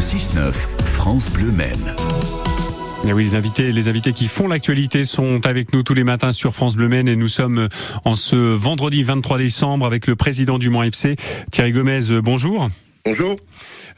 6-9, France Bleu Maine. Et oui, les invités, qui font l'actualité sont avec nous tous les matins sur France Bleu Maine et nous sommes en ce vendredi 23 décembre avec le président du Mans FC, Thierry Gomez. Bonjour. Bonjour.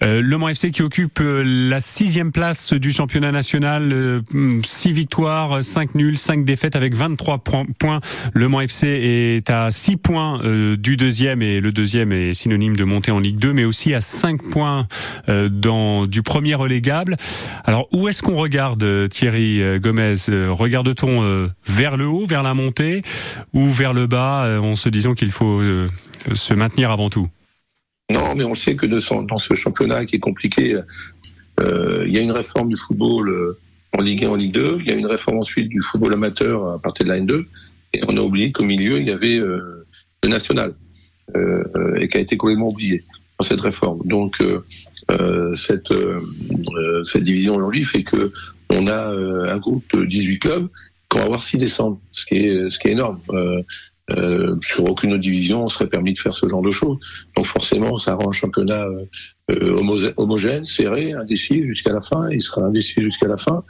Euh, le Mans FC qui occupe euh, la sixième place du championnat national, euh, six victoires, cinq nuls, cinq défaites avec 23 points. Le Mans FC est à 6 points du deuxième et le deuxième est synonyme de monter en Ligue 2, mais aussi à 5 points dans du premier relégable. Alors où est-ce qu'on regarde Thierry Gomez? Regarde-t-on vers le haut, vers la montée, ou vers le bas, en se disant qu'il faut se maintenir avant tout? Non, mais on sait que dans ce championnat qui est compliqué, euh, il y a une réforme du football euh, en Ligue 1, en Ligue 2, il y a une réforme ensuite du football amateur à partir de la N2, et on a oublié qu'au milieu, il y avait euh, le national, et qui a été complètement oublié dans cette réforme. Donc, cette, cette division aujourd'hui fait que on a un groupe de 18 clubs qu'on va avoir 6 décembre, ce qui est, ce qui est énorme. Euh, sur aucune autre division, on serait permis de faire ce genre de choses. Donc forcément, ça rend un championnat euh, homogène, serré, indécis jusqu'à la fin. Il sera indécis jusqu'à la fin.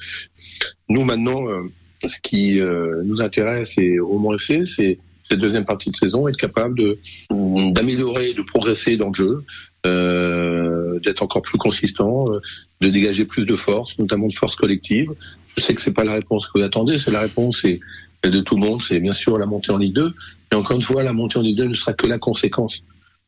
Nous maintenant, euh, ce qui nous intéresse et au moins c'est cette deuxième partie de saison, être capable de d'améliorer, de progresser dans le jeu, euh, d'être encore plus consistant, de dégager plus de force, notamment de force collective. Je sais que c'est pas la réponse que vous attendez, c'est la réponse, et de tout le monde, c'est bien sûr la montée en Ligue 2. Mais encore une fois, la montée en Ligue 2 ne sera que la conséquence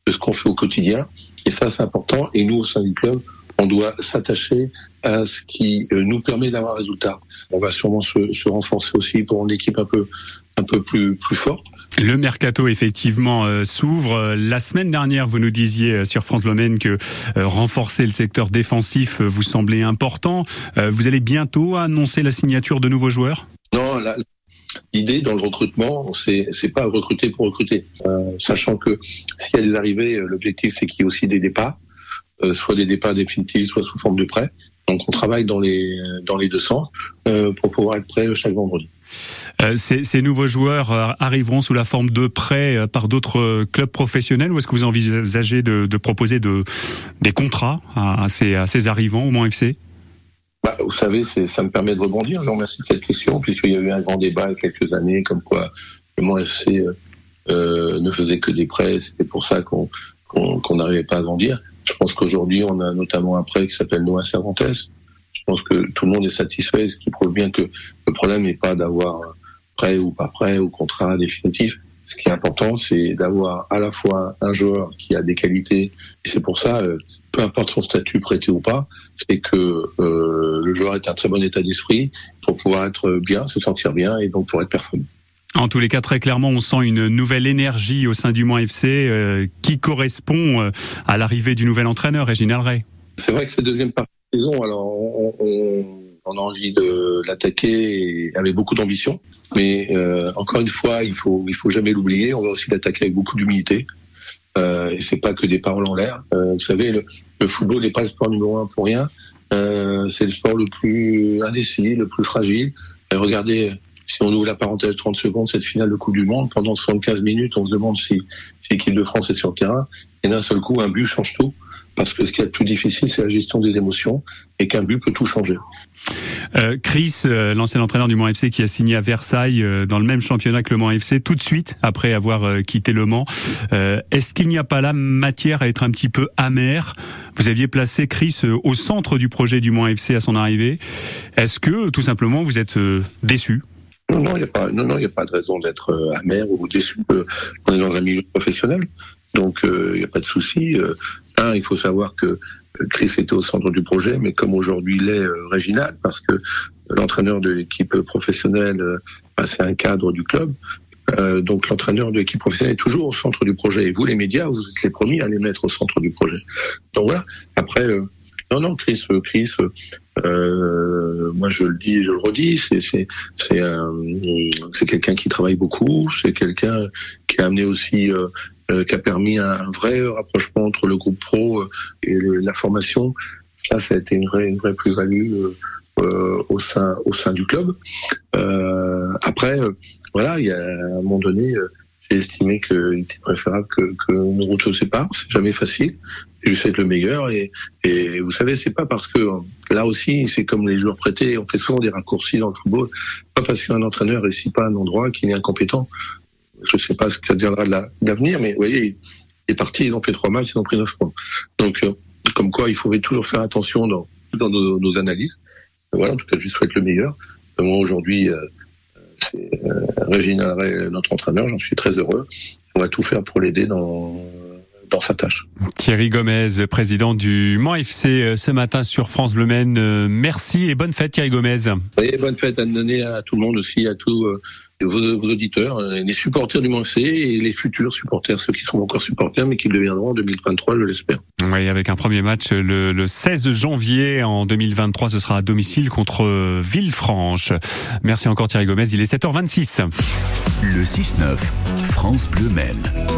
de ce qu'on fait au quotidien. Et ça, c'est important. Et nous, au sein du club, on doit s'attacher à ce qui euh, nous permet d'avoir un résultat. On va sûrement se, se renforcer aussi pour une équipe un peu, un peu plus, plus forte. Le mercato effectivement euh, s'ouvre. La semaine dernière, vous nous disiez euh, sur France Bleu que renforcer le secteur défensif vous semblait important. vous allez bientôt annoncer la signature de nouveaux joueurs? Non, la, L'idée dans le recrutement, c'est c'est pas recruter pour recruter, euh, sachant que s'il y a des arrivées, euh, l'objectif c'est qu'il y ait aussi des départs, euh, soit des départs définitifs, soit sous forme de prêt. Donc on travaille dans les dans les deux sens pour pouvoir être prêt chaque vendredi. ces, ces, nouveaux joueurs arriveront sous la forme de prêts par d'autres clubs professionnels ou est-ce que vous envisagez de, proposer de, des contrats à, ces, à ces arrivants au Mans FC bah, vous savez, ça me permet de rebondir. Je vous remercie de cette question, puisqu'il y a eu un grand débat il y a quelques années, comme quoi le Mont FC euh, euh, ne faisait que des prêts. C'était pour ça qu'on qu'on n'arrivait pas à grandir. Je pense qu'aujourd'hui, on a notamment un prêt qui s'appelle Noah Cervantes. Je pense que tout le monde est satisfait, ce qui prouve bien que le problème n'est pas d'avoir prêt ou pas prêt ou contrat définitif. Ce qui est important, c'est d'avoir à la fois un joueur qui a des qualités, et c'est pour ça, euh, peu importe son statut prêté ou pas, c'est que euh, le joueur est un très bon état d'esprit pour pouvoir être bien, se sentir bien et donc pour être performant. En tous les cas, très clairement, on sent une nouvelle énergie au sein du Mans FC euh, qui correspond à l'arrivée du nouvel entraîneur, Réginald Ray. C'est vrai que cette deuxième partie de saison, alors on, on, on a envie de l'attaquer avec beaucoup d'ambition, mais euh, encore une fois, il faut il faut jamais l'oublier. On va aussi l'attaquer avec beaucoup d'humilité. Euh, et c'est pas que des paroles en l'air. Euh, vous savez, le, le football n'est pas le sport numéro un pour rien. Euh, c'est le sport le plus indécis, le plus fragile. Et regardez, si on ouvre la parenthèse 30 secondes, cette finale de Coupe du Monde, pendant 75 minutes, on se demande si, si l'équipe de France est sur le terrain. Et d'un seul coup, un but change tout. Parce que ce qui est le plus difficile, c'est la gestion des émotions. Et qu'un but peut tout changer. Euh, Chris, euh, l'ancien entraîneur du Mans FC qui a signé à Versailles euh, dans le même championnat que le Mans FC tout de suite après avoir quitté le Mans. Est-ce qu'il n'y a pas là matière à être un petit peu amer Vous aviez placé Chris au centre du projet du Mans FC à son arrivée. Est-ce que tout simplement vous êtes déçu? Non, non, il n'y a pas, non, non, a pas de raison d'être amer ou déçu. on est dans un milieu professionnel, donc il n'y a pas de souci. Un, il faut savoir que Chris était au centre du projet, mais comme aujourd'hui il est euh, Réginal, parce que l'entraîneur de l'équipe professionnelle, euh, bah, c'est un cadre du club. Euh, donc l'entraîneur de l'équipe professionnelle est toujours au centre du projet. Et vous, les médias, vous êtes les premiers à les mettre au centre du projet. Donc voilà. Après, non, non, Chris, Chris, moi je le dis, je le redis, c'est c'est c'est quelqu'un qui travaille beaucoup, c'est quelqu'un qui a amené aussi euh, qui a permis un, vrai rapprochement entre le groupe pro euh, et la formation. Ça, ça a été une vraie, une vraie plus-value euh, au sein au sein du club. après, voilà, il y a à un moment donné, j'ai estimé qu'il était préférable que, que nos routes se. C'est jamais facile. je être le meilleur. Et, et vous savez, c'est pas parce que là aussi, c'est comme les joueurs prêtés, on fait souvent des raccourcis dans le football. Pas parce qu'un entraîneur réussit pas un endroit qu'il est incompétent. Je sais pas ce que ça deviendra de l'avenir, mais vous voyez, il est parti, ils ont fait trois matchs, ils ont pris neuf points. Donc, euh, comme quoi, il faut toujours faire attention dans, dans nos, nos analyses. Voilà, en tout cas, je souhaite le meilleur. Moi, aujourd'hui, euh, c'est euh, Régine notre entraîneur, j'en suis très heureux. On va tout faire pour l'aider dans dans sa tâche. Thierry Gomez, président du Mans FC euh, ce matin sur France Bleu Maine. Euh, merci et bonne fête Thierry Gomez. Oui, bonne fête à donner à tout le monde aussi, à tous vos, auditeurs, les supporters du Mans et les futurs supporters, ceux qui sont encore supporters mais qui le deviendront en 2023, je l'espère. Oui, avec un premier match le, le 16 janvier en 2023, ce sera à domicile contre Villefranche. Merci encore Thierry Gomez, il est 7h26. Le 6-9, France Bleu Maine.